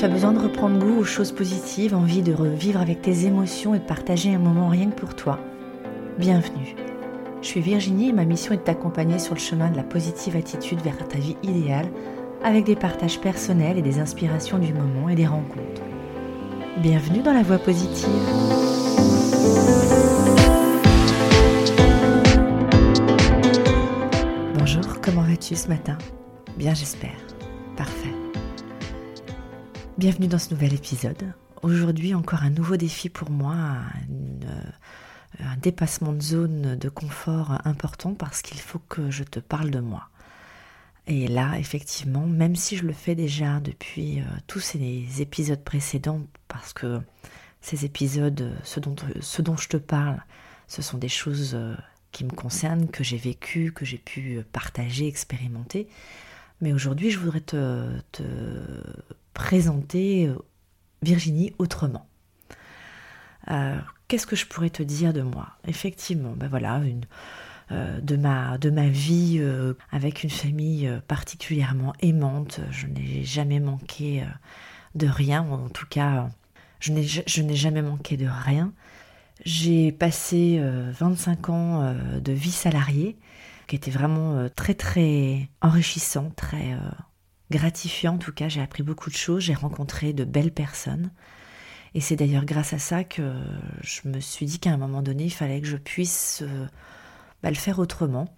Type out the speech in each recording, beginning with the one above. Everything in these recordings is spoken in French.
Tu as besoin de reprendre goût aux choses positives, envie de revivre avec tes émotions et de partager un moment rien que pour toi. Bienvenue. Je suis Virginie et ma mission est de t'accompagner sur le chemin de la positive attitude vers ta vie idéale avec des partages personnels et des inspirations du moment et des rencontres. Bienvenue dans la voie positive. Bonjour, comment vas-tu ce matin? Bien j'espère. Parfait. Bienvenue dans ce nouvel épisode. Aujourd'hui encore un nouveau défi pour moi, un dépassement de zone de confort important parce qu'il faut que je te parle de moi. Et là, effectivement, même si je le fais déjà depuis euh, tous ces épisodes précédents, parce que ces épisodes, ce dont, ce dont je te parle, ce sont des choses euh, qui me concernent, que j'ai vécues, que j'ai pu partager, expérimenter. Mais aujourd'hui, je voudrais te, te présenter euh, Virginie autrement. Qu'est-ce que je pourrais te dire de moi? Effectivement, ben voilà, euh, de, ma, vie euh, avec une famille euh, particulièrement aimante. Je n'ai jamais manqué de rien, en tout cas, je n'ai jamais manqué de rien. J'ai passé 25 ans de vie salariée, qui était vraiment très très enrichissant, très gratifiant en tout cas. J'ai appris beaucoup de choses, j'ai rencontré de belles personnes. Et c'est d'ailleurs grâce à ça que je me suis dit qu'à un moment donné, il fallait que je puisse bah, le faire autrement.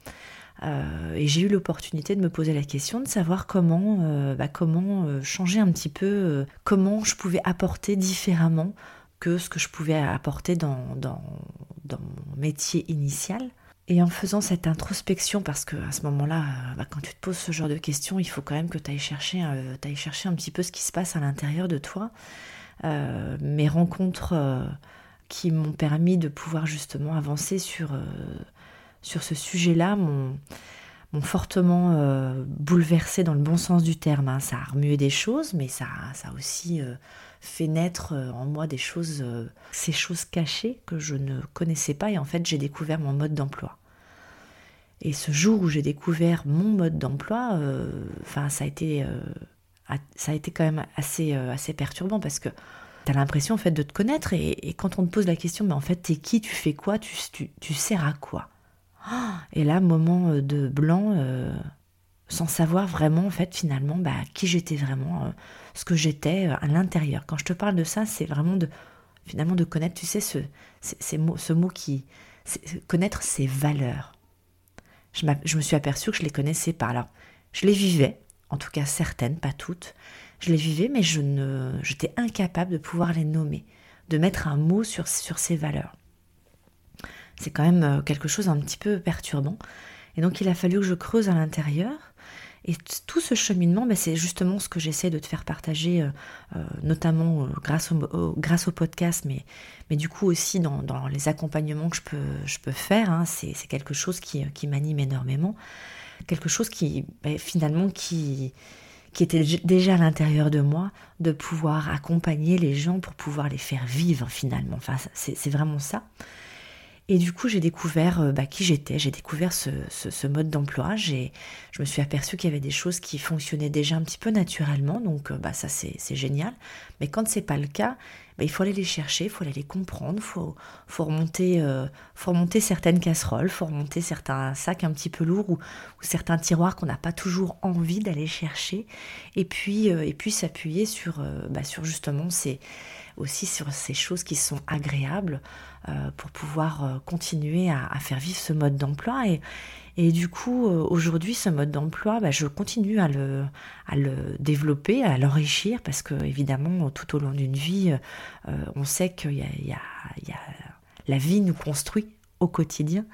Euh, et j'ai eu l'opportunité de me poser la question de savoir comment, euh, bah, comment euh, changer un petit peu, comment je pouvais apporter différemment que ce que je pouvais apporter dans mon métier initial. Et en faisant cette introspection, parce que à ce moment-là, bah, quand tu te poses ce genre de questions, il faut quand même que tu ailles, chercher, ailles chercher un petit peu ce qui se passe à l'intérieur de toi. mes rencontres qui m'ont permis de pouvoir justement avancer sur sur ce sujet-là m'ont, fortement euh, bouleversé dans le bon sens du terme. Hein. Ça a remué des choses, mais ça, ça a aussi euh, fait naître euh, en moi des choses, ces choses cachées que je ne connaissais pas. Et en fait, j'ai découvert mon mode d'emploi. Et ce jour où j'ai découvert mon mode d'emploi, enfin, ça a été, ça a été quand même assez, assez perturbant parce que tu as l'impression en fait de te connaître et, quand on te pose la question, mais en fait, t'es qui, tu fais quoi, tu, tu, tu sers à quoi? Et là, moment euh, de blanc, euh, sans savoir vraiment, en fait, finalement, bah, qui j'étais vraiment, euh, ce que j'étais à l'intérieur. Quand je te parle de ça, c'est vraiment de, finalement, de connaître, tu sais, ce, ce mot qui, connaître ses valeurs. Je, je, me suis aperçue que je les connaissais pas. Alors, je les vivais, en tout cas certaines, pas toutes. Je les vivais, mais je ne, j'étais incapable de pouvoir les nommer, de mettre un mot sur, sur ces valeurs c'est quand même euh, quelque chose un petit peu perturbant. Et donc il a fallu que je creuse à l'intérieur. Et tout ce cheminement, ben, c'est justement ce que j'essaie de te faire partager, euh, euh, notamment grâce, au, grâce au podcast, mais, mais du coup aussi dans, les accompagnements que je peux, je peux faire. Hein. c'est quelque chose qui, qui m'anime énormément. Quelque chose qui, ben, finalement, qui, qui était déjà à l'intérieur de moi, de pouvoir accompagner les gens pour pouvoir les faire vivre finalement. Enfin, c'est vraiment ça. Et du coup, j'ai découvert euh, bah, qui j'étais, j'ai découvert ce, mode d'emploi. Je me suis aperçue qu'il y avait des choses qui fonctionnaient déjà un petit peu naturellement, donc euh, bah, ça c'est génial. Mais quand c'est pas le cas, bah, il faut aller les chercher, il faut aller les comprendre, il faut, faut, remonter, euh, faut certaines casseroles, il faut remonter certains sacs un petit peu lourds ou, certains tiroirs qu'on n'a pas toujours envie d'aller chercher. Et puis, et puis s'appuyer sur, sur justement ces aussi sur ces choses qui sont agréables euh, pour pouvoir euh, continuer à, faire vivre ce mode d'emploi. Et, et du coup, euh, aujourd'hui, ce mode d'emploi, bah, je continue à le, à le développer, à l'enrichir, parce que évidemment, tout au long d'une vie, on sait que y a, y a, la vie nous construit au quotidien,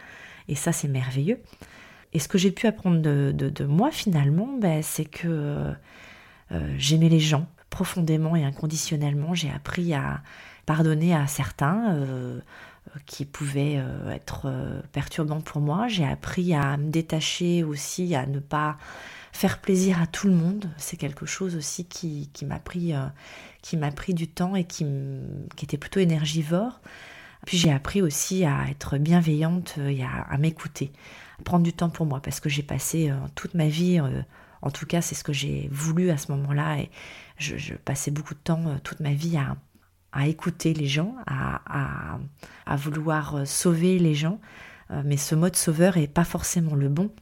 et ça, c'est merveilleux. Et ce que j'ai pu apprendre de, de, moi, finalement, bah, c'est que j'aimais les gens, profondément et inconditionnellement. J'ai appris à pardonner à certains euh, qui pouvaient euh, être euh, perturbants pour moi. J'ai appris à me détacher aussi, à ne pas faire plaisir à tout le monde. C'est quelque chose aussi qui, m'a pris, qui m'a pris du temps et qui, qui était plutôt énergivore. Puis j'ai appris aussi à être bienveillante et à, m'écouter, prendre du temps pour moi parce que j'ai passé toute ma vie, en tout cas c'est ce que j'ai voulu à ce moment-là et je, passais beaucoup de temps toute ma vie à, écouter les gens, à, vouloir sauver les gens, mais ce mode sauveur est pas forcément le bon.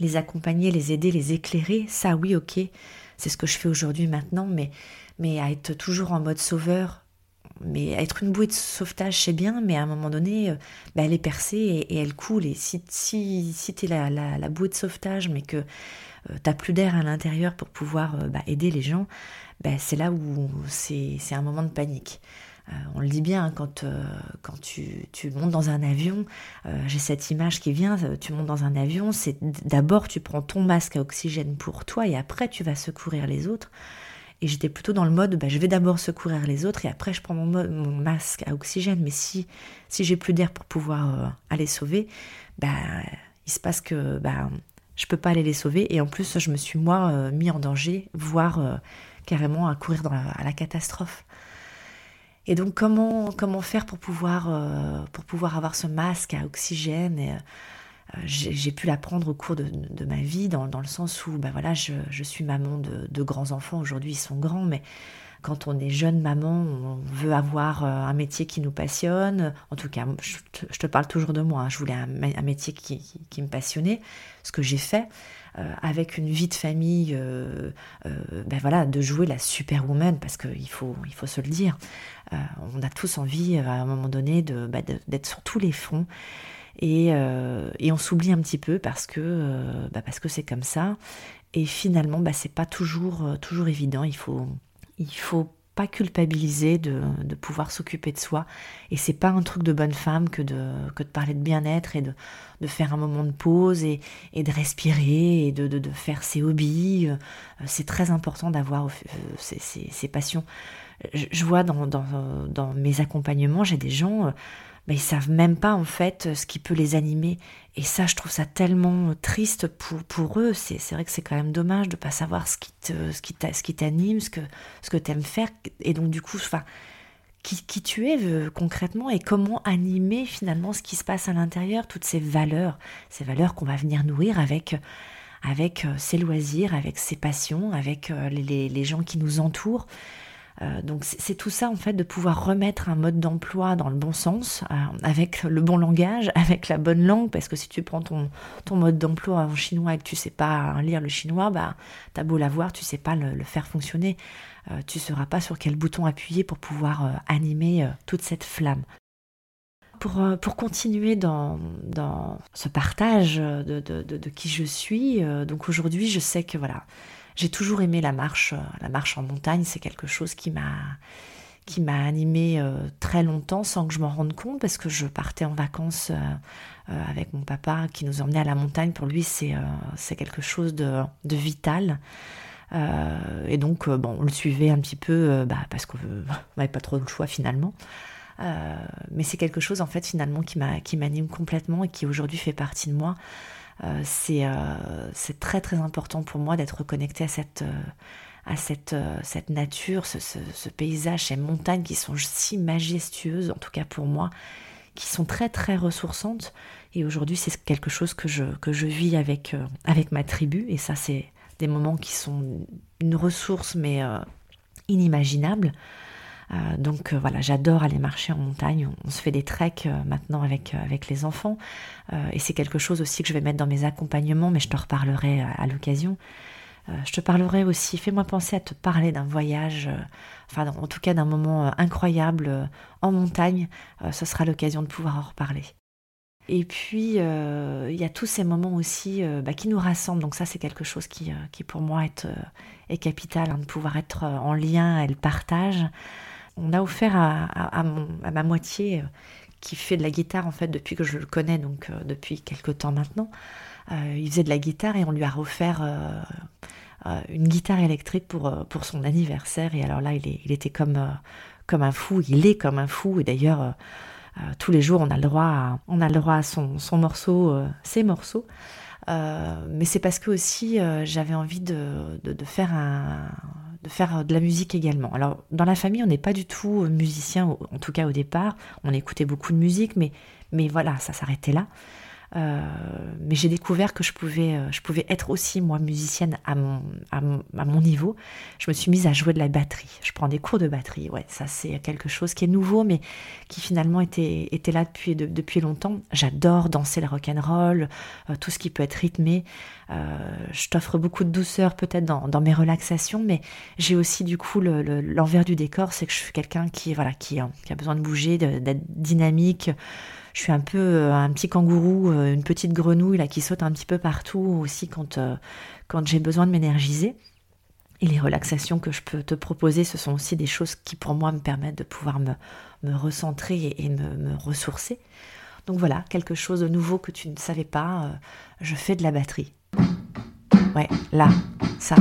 Les accompagner, les aider, les éclairer, ça oui ok, c'est ce que je fais aujourd'hui maintenant, mais, mais à être toujours en mode sauveur, mais être une bouée de sauvetage, c'est bien, mais à un moment donné, euh, bah, elle est percée et, elle coule. Et si, si, si tu es la, bouée de sauvetage, mais que euh, tu n'as plus d'air à l'intérieur pour pouvoir euh, bah, aider les gens, bah, c'est là où c'est un moment de panique. on le dit bien, hein, quand, quand tu, tu, montes dans un avion, j'ai cette image qui vient, tu montes dans un avion, c'est d'abord tu prends ton masque à oxygène pour toi et après tu vas secourir les autres. Et j'étais plutôt dans le mode, bah, je vais d'abord secourir les autres et après je prends mon, masque à oxygène. Mais si, si j'ai plus d'air pour pouvoir euh, aller sauver, bah, il se passe que bah, je peux pas aller les sauver. Et en plus, je me suis moi euh, mis en danger, voire euh, carrément à courir à la catastrophe. Et donc comment, comment faire pour pouvoir, pour pouvoir avoir ce masque à oxygène j'ai pu l'apprendre au cours de, ma vie, dans, le sens où ben voilà, je, suis maman de, grands enfants. Aujourd'hui, ils sont grands, mais quand on est jeune maman, on veut avoir euh, un métier qui nous passionne. En tout cas, je te, parle toujours de moi. Hein. Je voulais un, métier qui, me passionnait, ce que j'ai fait. Euh, avec une vie de famille, euh, ben voilà, de jouer la superwoman, parce qu'il faut, il faut se le dire. on a tous envie, à un moment donné, ben d'être sur tous les fronts. Euh, et, on s'oublie un petit peu parce que euh, bah parce que c'est comme ça. Et finalement, bah, c'est pas toujours, euh, toujours évident. Il faut, il faut pas culpabiliser de, de pouvoir s'occuper de soi. Et c'est pas un truc de bonne femme que de, que de parler de bien-être et de, de faire un moment de pause et, et de respirer et de, de, faire ses hobbies. C'est très important d'avoir ces, passions. Je, vois dans, dans, dans mes accompagnements, j'ai des gens mais ils savent même pas en fait ce qui peut les animer. Et ça, je trouve ça tellement triste pour, pour eux. C'est, vrai que c'est quand même dommage de pas savoir ce qui, te, ce qui, t'anime, ce que, ce que tu aimes faire. Et donc, du coup, enfin, qui, qui tu es euh, concrètement? Et comment animer finalement ce qui se passe à l'intérieur, toutes ces valeurs, ces valeurs qu'on va venir nourrir avec avec euh, ses loisirs, avec ses passions, avec euh, les, les gens qui nous entourent. Euh, donc c'est tout ça en fait de pouvoir remettre un mode d'emploi dans le bon sens, euh, avec le bon langage, avec la bonne langue, parce que si tu prends ton, mode d'emploi en chinois et que tu sais pas lire le chinois, bah t'as beau l'avoir, tu sais pas le, faire fonctionner, euh, tu sauras pas sur quel bouton appuyer pour pouvoir animer toute cette flamme. Pour, continuer dans, ce partage de, qui je suis, donc aujourd'hui je sais que voilà, j'ai toujours aimé la marche, euh, la marche en montagne, c'est quelque chose qui m'a qui m'a animée euh, très longtemps sans que je m'en rende compte parce que je partais en vacances euh, avec mon papa qui nous emmenait à la montagne. Pour lui, c'est quelque chose de, de vital. et donc, bon, on le suivait un petit peu bah, parce qu'on n'avait pas trop le choix finalement. mais c'est quelque chose en fait finalement qui m'anime complètement et qui aujourd'hui fait partie de moi. Euh, euh, c'est très très important pour moi d'être connecté à cette, euh, nature, ce, ce, paysage, ces montagnes qui sont si majestueuses, en tout cas pour moi, qui sont très très ressourçantes. Et aujourd'hui, c'est quelque chose que je, que je vis avec, avec ma tribu. Et ça, c'est des moments qui sont une ressource, mais inimaginable. Euh, donc euh, voilà, j'adore aller marcher en montagne. On, se fait des treks euh, maintenant avec, avec les enfants. et c'est quelque chose aussi que je vais mettre dans mes accompagnements, mais je te reparlerai à, l'occasion. je te parlerai aussi, fais-moi penser à te parler d'un voyage, enfin en tout cas d'un moment incroyable en montagne. ce sera l'occasion de pouvoir en reparler. Et puis, il y a tous ces moments aussi bah, qui nous rassemblent. Donc ça, c'est quelque chose qui, qui pour moi est, capital, hein, de pouvoir être en lien et le partage on a offert à, ma moitié, euh, qui fait de la guitare en fait depuis que je le connais, donc euh, depuis quelques temps maintenant. Euh, il faisait de la guitare et on lui a offert une guitare électrique pour, son anniversaire. Et alors là, il, il était comme, comme un fou, il est comme un fou. Et d'ailleurs, tous les jours, on a le droit à, on a le droit à son, son morceau, ses morceaux. mais c'est parce que aussi j'avais envie de, de, faire un, de faire de la musique également. Alors, dans la famille, on n'est pas du tout euh, musicien, en tout cas au départ. On écoutait beaucoup de musique, mais, mais voilà, ça s'arrêtait là. Euh, mais j'ai découvert que je pouvais, euh, je pouvais être aussi moi musicienne à mon, niveau. Je me suis mise à jouer de la batterie. Je prends des cours de batterie. Ouais, ça c'est quelque chose qui est nouveau, mais qui finalement était, était là depuis, depuis longtemps. J'adore danser le rock and roll, euh, tout ce qui peut être rythmé. je t'offre beaucoup de douceur peut-être dans, dans, mes relaxations, mais j'ai aussi du coup l'envers du décor, c'est que je suis quelqu'un qui voilà qui, qui, a besoin de bouger, d'être dynamique je suis un peu euh, un petit kangourou, euh, une petite grenouille là qui saute un petit peu partout aussi quand, euh, quand j'ai besoin de m'énergiser. Et les relaxations que je peux te proposer, ce sont aussi des choses qui pour moi me permettent de pouvoir me, me recentrer et, me, ressourcer. Donc voilà, quelque chose de nouveau que tu ne savais pas, je fais de la batterie. Ouais, là, ça.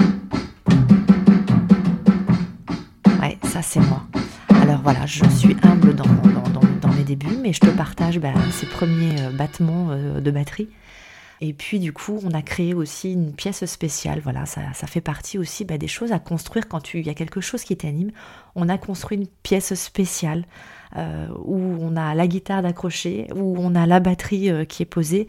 Ouais, ça c'est moi. Alors voilà, je suis humble dans, dans, dans, mais je te partage bah, ces premiers euh, battements euh, de batterie. Et puis du coup, on a créé aussi une pièce spéciale. Voilà, ça, ça fait partie aussi bah, des choses à construire quand il y a quelque chose qui t'anime. On a construit une pièce spéciale euh, où on a la guitare d'accrocher, où on a la batterie qui est posée.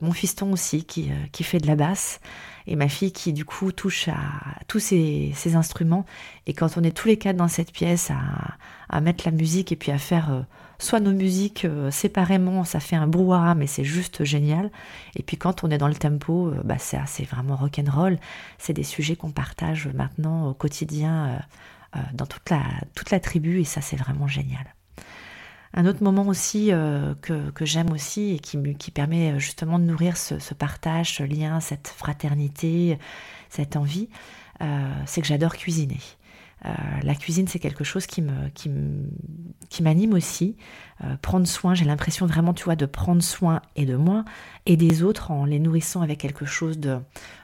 Mon fiston aussi qui, qui fait de la basse et ma fille qui du coup touche à tous ces, instruments. Et quand on est tous les quatre dans cette pièce à, mettre la musique et puis à faire soit nos musiques euh, séparément, ça fait un brouhaha, mais c'est juste génial. Et puis quand on est dans le tempo, euh, bah c'est vraiment rock'n'roll. C'est des sujets qu'on partage maintenant au quotidien dans toute la, toute la tribu et ça c'est vraiment génial. Un autre moment aussi euh, que, j'aime aussi et qui, qui permet euh, justement de nourrir ce, partage, ce lien, cette fraternité, cette envie, euh, c'est que j'adore cuisiner. La cuisine, c'est quelque chose qui me, qui, qui m'anime aussi. prendre soin, j'ai l'impression vraiment, tu vois, de prendre soin et de moi et des autres en les nourrissant avec quelque chose de,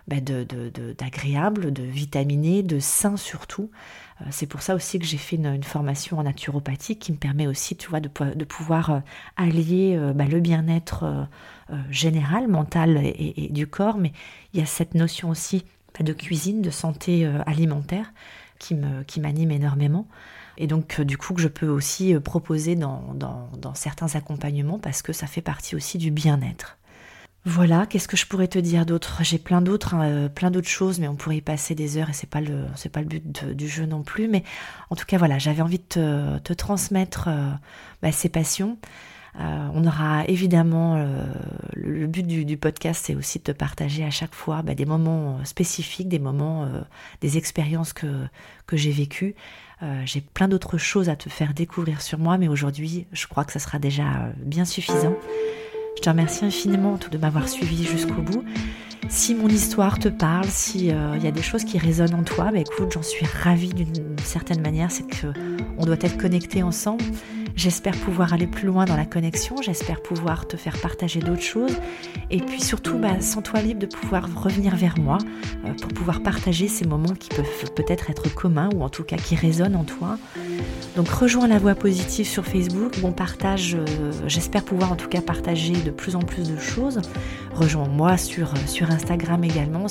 bah, d'agréable, de, vitaminé, de sain surtout. Euh, c'est pour ça aussi que j'ai fait une, formation en naturopathie qui me permet aussi, tu vois, de, pouvoir euh, allier euh, bah, le bien-être général, mental et, du corps, mais il y a cette notion aussi bah, de cuisine, de santé alimentaire qui m'anime énormément et donc du coup que je peux aussi proposer dans, dans, certains accompagnements parce que ça fait partie aussi du bien-être. Voilà, qu'est-ce que je pourrais te dire d'autre? J'ai plein d'autres, hein, euh, plein d'autres choses, mais on pourrait y passer des heures et c'est pas le, c'est pas le but du jeu non plus. Mais en tout cas, voilà, j'avais envie de te, transmettre euh, bah, ces passions. Euh, on aura évidemment le, but du, podcast, c'est aussi de te partager à chaque fois bah, des moments spécifiques, des moments, des expériences que que j'ai vécues. j'ai plein d'autres choses à te faire découvrir sur moi, mais aujourd'hui, je crois que ça sera déjà bien suffisant. Je te remercie infiniment de m'avoir suivi jusqu'au bout. Si mon histoire te parle, s'il euh, y a des choses qui résonnent en toi, bah écoute, j'en suis ravie d'une certaine manière, c'est que on doit être connectés ensemble. J'espère pouvoir aller plus loin dans la connexion, j'espère pouvoir te faire partager d'autres choses et puis surtout, bah, sens-toi libre de pouvoir revenir vers moi euh, pour pouvoir partager ces moments qui peuvent peut-être être communs ou en tout cas qui résonnent en toi. Donc rejoins la voix positive sur Facebook, bon partage, euh, j'espère pouvoir en tout cas partager de plus en plus de choses. Rejoins-moi sur, sur Instagram également,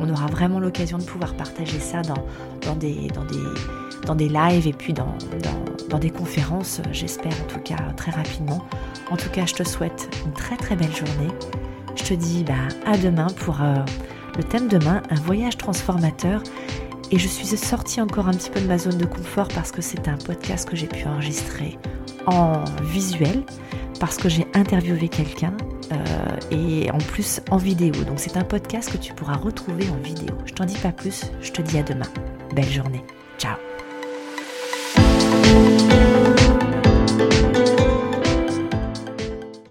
on aura vraiment l'occasion de pouvoir partager ça dans des dans des lives et puis dans, dans, des conférences, j'espère en tout cas très rapidement. En tout cas, je te souhaite une très très belle journée. Je te dis bah, à demain pour euh, le thème demain, un voyage transformateur. Et je suis sortie encore un petit peu de ma zone de confort parce que c'est un podcast que j'ai pu enregistrer en visuel, parce que j'ai interviewé quelqu'un euh, et en plus en vidéo. Donc c'est un podcast que tu pourras retrouver en vidéo. Je t'en dis pas plus, je te dis à demain. Belle journée. Ciao